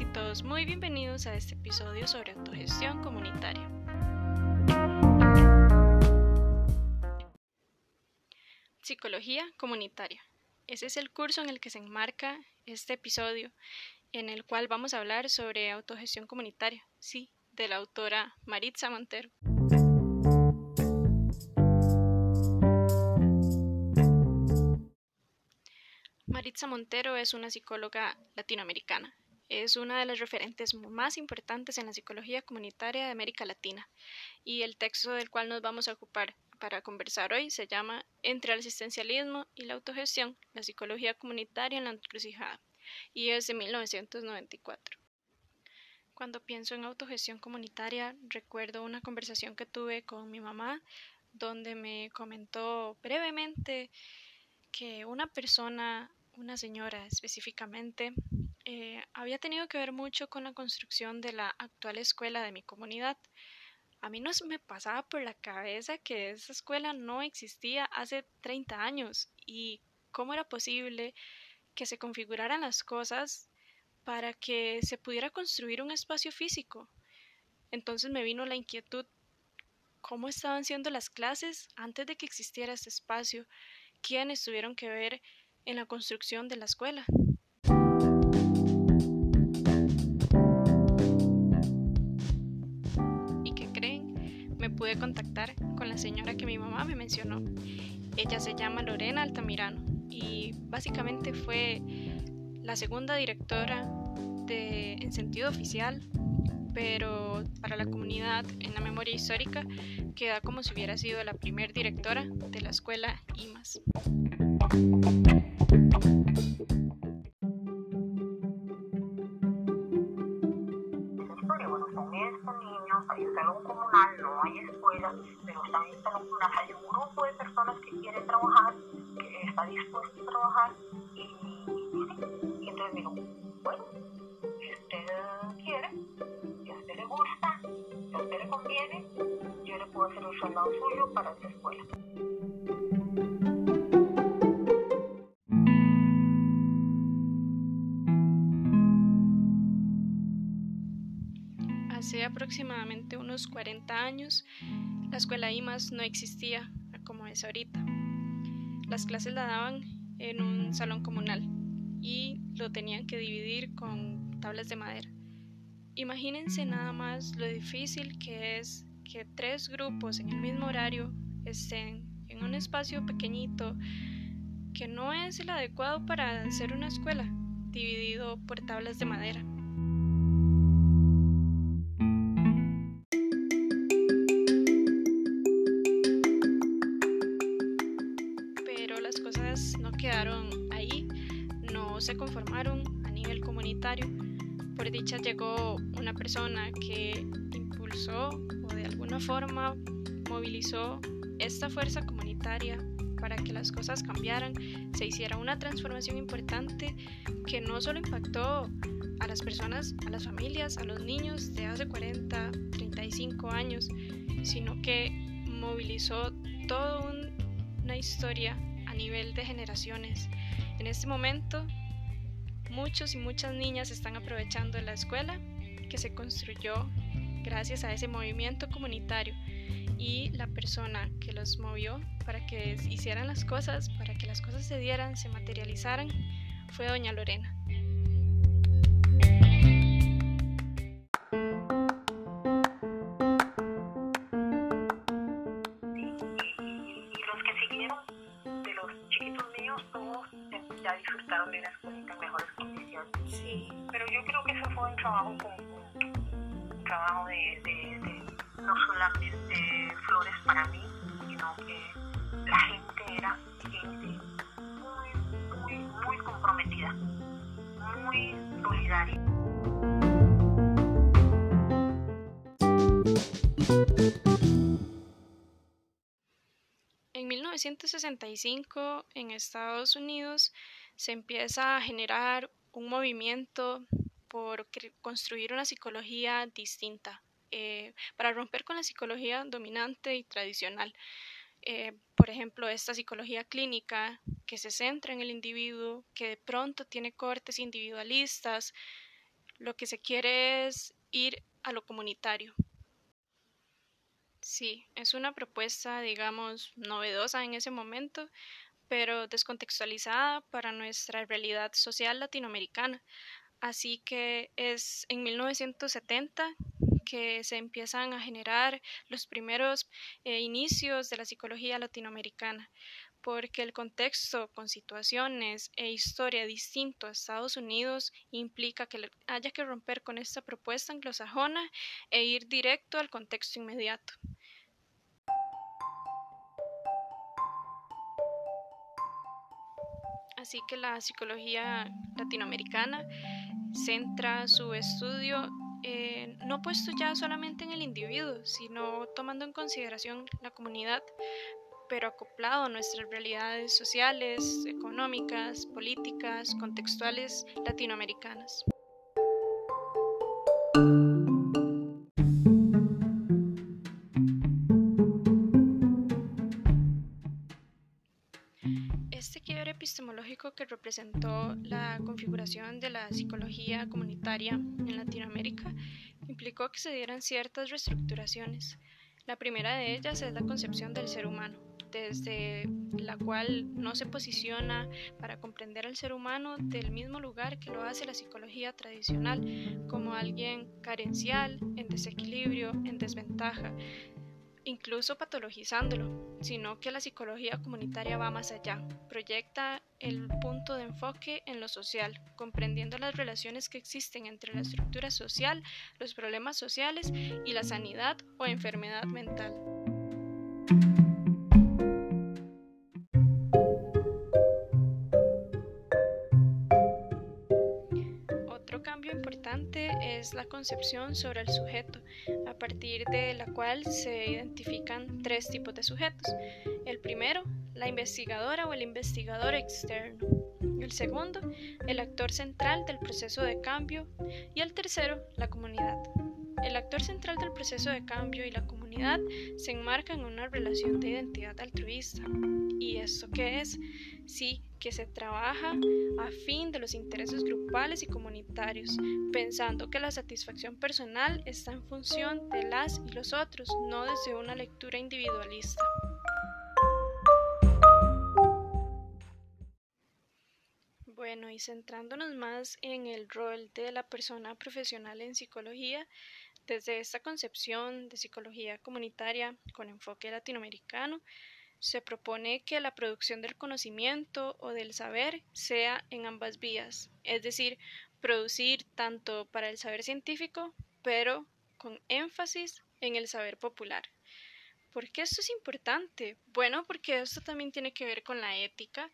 y todos muy bienvenidos a este episodio sobre autogestión comunitaria. Psicología comunitaria. Ese es el curso en el que se enmarca este episodio, en el cual vamos a hablar sobre autogestión comunitaria, sí, de la autora Maritza Montero. Maritza Montero es una psicóloga latinoamericana. Es una de las referentes más importantes en la psicología comunitaria de América Latina y el texto del cual nos vamos a ocupar para conversar hoy se llama Entre el asistencialismo y la autogestión, la psicología comunitaria en la encrucijada y es de 1994. Cuando pienso en autogestión comunitaria, recuerdo una conversación que tuve con mi mamá donde me comentó brevemente que una persona una señora específicamente, eh, había tenido que ver mucho con la construcción de la actual escuela de mi comunidad. A mí no me pasaba por la cabeza que esa escuela no existía hace 30 años y cómo era posible que se configuraran las cosas para que se pudiera construir un espacio físico. Entonces me vino la inquietud cómo estaban siendo las clases antes de que existiera este espacio, quiénes tuvieron que ver en la construcción de la escuela. Pude contactar con la señora que mi mamá me mencionó. Ella se llama Lorena Altamirano y básicamente fue la segunda directora de, en sentido oficial, pero para la comunidad en la memoria histórica queda como si hubiera sido la primera directora de la escuela IMAS. Pero también hay un grupo de personas que quieren trabajar, que está dispuesto a trabajar y, y, entonces digo, bueno, si usted quiere, si a usted le gusta, si a usted le conviene, yo le puedo hacer un soldado suyo para esa escuela. Hace aproximadamente unos 40 años, la escuela IMAS no existía como es ahorita. Las clases la daban en un salón comunal y lo tenían que dividir con tablas de madera. Imagínense nada más lo difícil que es que tres grupos en el mismo horario estén en un espacio pequeñito que no es el adecuado para hacer una escuela, dividido por tablas de madera. Dicha llegó una persona que impulsó o de alguna forma movilizó esta fuerza comunitaria para que las cosas cambiaran, se hiciera una transformación importante que no solo impactó a las personas, a las familias, a los niños de hace 40, 35 años, sino que movilizó toda una historia a nivel de generaciones. En este momento muchos y muchas niñas están aprovechando la escuela que se construyó gracias a ese movimiento comunitario y la persona que los movió para que hicieran las cosas, para que las cosas se dieran, se materializaran, fue doña Lorena. De, de, de no solamente flores para mí, sino que la gente era gente muy, muy, muy comprometida, muy solidaria. En 1965 en Estados Unidos se empieza a generar un movimiento por construir una psicología distinta, eh, para romper con la psicología dominante y tradicional. Eh, por ejemplo, esta psicología clínica que se centra en el individuo, que de pronto tiene cortes individualistas, Lo que se quiere es ir a lo comunitario. Sí, es una propuesta, digamos, novedosa en ese momento, pero descontextualizada para nuestra realidad social latinoamericana. Así que es en 1970 que se empiezan a generar los primeros eh, inicios de la psicología latinoamericana, porque el contexto con situaciones e historia distinto a Estados Unidos implica que haya que romper con esta propuesta anglosajona e ir directo al contexto inmediato. Así que la psicología latinoamericana centra su estudio eh, no puesto ya solamente en el individuo, sino tomando en consideración la comunidad, pero acoplado a nuestras realidades sociales, económicas, políticas, contextuales latinoamericanas. Que representó la configuración de la psicología comunitaria en Latinoamérica implicó que se dieran ciertas reestructuraciones. La primera de ellas es la concepción del ser humano, desde la cual no se posiciona para comprender al ser humano del mismo lugar que lo hace la psicología tradicional, como alguien carencial, en desequilibrio, en desventaja, incluso patologizándolo, sino que la psicología comunitaria va más allá, proyecta el punto de enfoque en lo social, comprendiendo las relaciones que existen entre la estructura social, los problemas sociales y la sanidad o enfermedad mental. Es la concepción sobre el sujeto, a partir de la cual se identifican tres tipos de sujetos. El primero, la investigadora o el investigador externo. El segundo, el actor central del proceso de cambio. Y el tercero, la comunidad. El actor central del proceso de cambio y la comunidad se enmarcan en una relación de identidad altruista. ¿Y esto qué es? Sí, que se trabaja a fin de los intereses grupales y comunitarios, pensando que la satisfacción personal está en función de las y los otros, no desde una lectura individualista. Bueno, y centrándonos más en el rol de la persona profesional en psicología, desde esta concepción de psicología comunitaria con enfoque latinoamericano, se propone que la producción del conocimiento o del saber sea en ambas vías, es decir, producir tanto para el saber científico, pero con énfasis en el saber popular. ¿Por qué esto es importante? Bueno, porque esto también tiene que ver con la ética,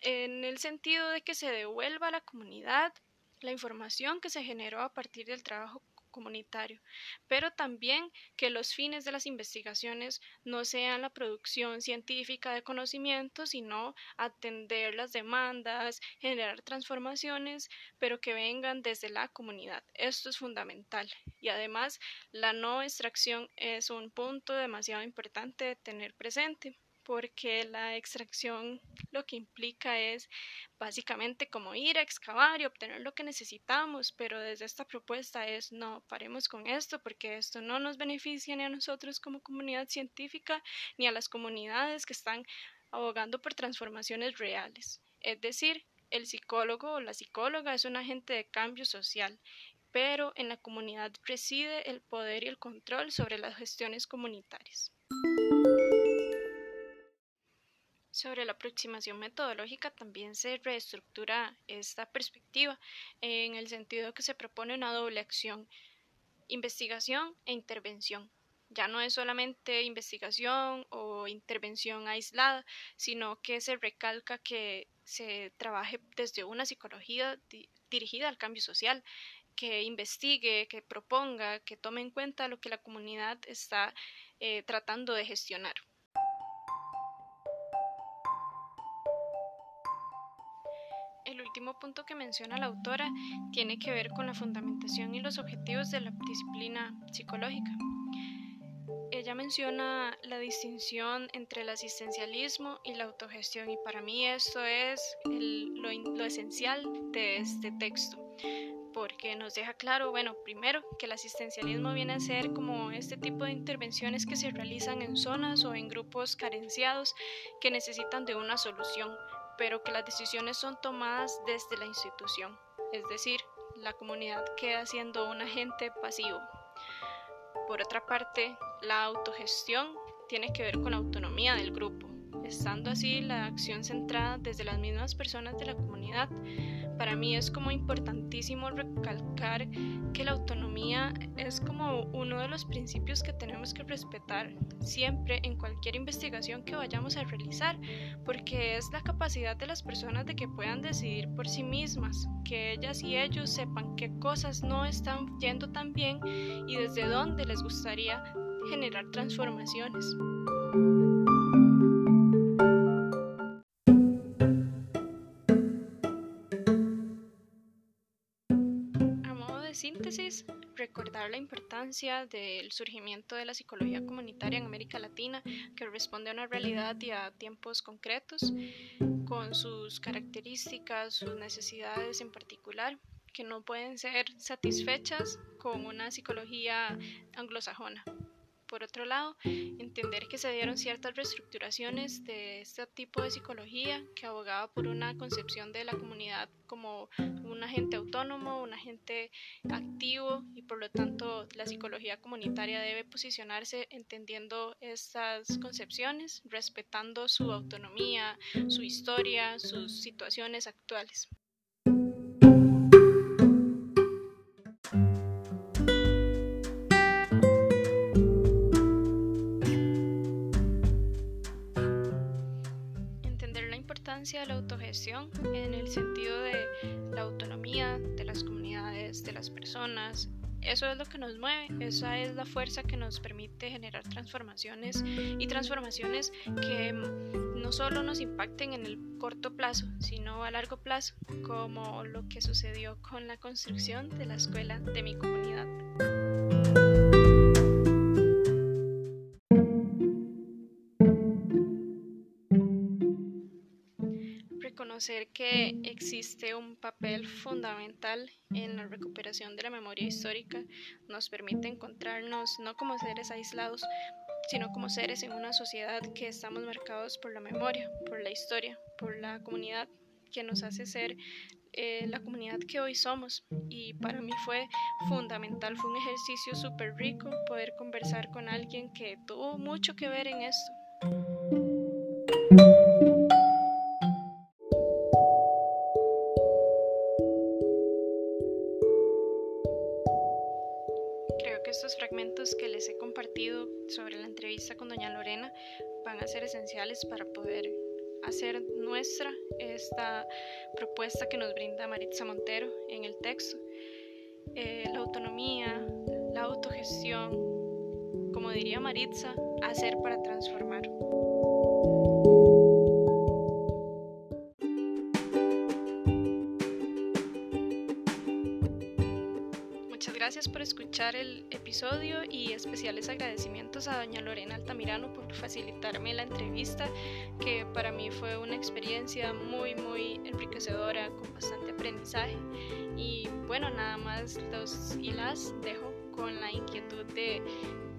en el sentido de que se devuelva a la comunidad la información que se generó a partir del trabajo comunitario, pero también que los fines de las investigaciones no sean la producción científica de conocimiento, sino atender las demandas, generar transformaciones, pero que vengan desde la comunidad. Esto es fundamental. Y además, la no extracción es un punto demasiado importante de tener presente porque la extracción lo que implica es básicamente como ir a excavar y obtener lo que necesitamos, pero desde esta propuesta es no, paremos con esto porque esto no nos beneficia ni a nosotros como comunidad científica ni a las comunidades que están abogando por transformaciones reales. Es decir, el psicólogo o la psicóloga es un agente de cambio social, pero en la comunidad reside el poder y el control sobre las gestiones comunitarias. Sobre la aproximación metodológica también se reestructura esta perspectiva en el sentido que se propone una doble acción, investigación e intervención. Ya no es solamente investigación o intervención aislada, sino que se recalca que se trabaje desde una psicología dirigida al cambio social, que investigue, que proponga, que tome en cuenta lo que la comunidad está eh, tratando de gestionar. El último punto que menciona la autora tiene que ver con la fundamentación y los objetivos de la disciplina psicológica. Ella menciona la distinción entre el asistencialismo y la autogestión y para mí esto es lo, lo esencial de este texto porque nos deja claro, bueno, primero que el asistencialismo viene a ser como este tipo de intervenciones que se realizan en zonas o en grupos carenciados que necesitan de una solución, pero que las decisiones son tomadas desde la institución, es decir, la comunidad queda siendo un agente pasivo. Por otra parte, la autogestión tiene que ver con la autonomía del grupo, estando así la acción centrada desde las mismas personas de la comunidad para mí es como importantísimo recalcar que la autonomía es como uno de los principios que tenemos que respetar siempre en cualquier investigación que vayamos a realizar, porque es la capacidad de las personas de que puedan decidir por sí mismas, que ellas y ellos sepan qué cosas no están yendo tan bien y desde dónde les gustaría generar transformaciones. Síntesis, recordar la importancia del surgimiento de la psicología comunitaria en América Latina, que responde a una realidad y a tiempos concretos, con sus características, sus necesidades en particular, que no pueden ser satisfechas con una psicología anglosajona. Por otro lado, entender que se dieron ciertas reestructuraciones de este tipo de psicología que abogaba por una concepción de la comunidad como un agente autónomo, un agente activo y por lo tanto la psicología comunitaria debe posicionarse entendiendo estas concepciones, respetando su autonomía, su historia, sus situaciones actuales. De la autogestión en el sentido de la autonomía de las comunidades, de las personas. Eso es lo que nos mueve, esa es la fuerza que nos permite generar transformaciones y transformaciones que no solo nos impacten en el corto plazo, sino a largo plazo, como lo que sucedió con la construcción de la escuela de mi comunidad. Reconocer que existe un papel fundamental en la recuperación de la memoria histórica nos permite encontrarnos no como seres aislados, sino como seres en una sociedad que estamos marcados por la memoria, por la historia, por la comunidad que nos hace ser eh, la comunidad que hoy somos. Y para mí fue fundamental, fue un ejercicio súper rico poder conversar con alguien que tuvo mucho que ver en esto. Doña Lorena van a ser esenciales para poder hacer nuestra esta propuesta que nos brinda Maritza Montero en el texto. Eh, la autonomía, la autogestión, como diría Maritza, hacer para transformar. Escuchar el episodio y especiales agradecimientos a doña Lorena Altamirano por facilitarme la entrevista, que para mí fue una experiencia muy, muy enriquecedora, con bastante aprendizaje. Y bueno, nada más los y las dejo con la inquietud de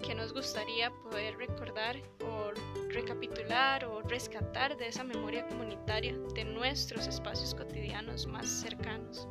que nos gustaría poder recordar o recapitular o rescatar de esa memoria comunitaria de nuestros espacios cotidianos más cercanos.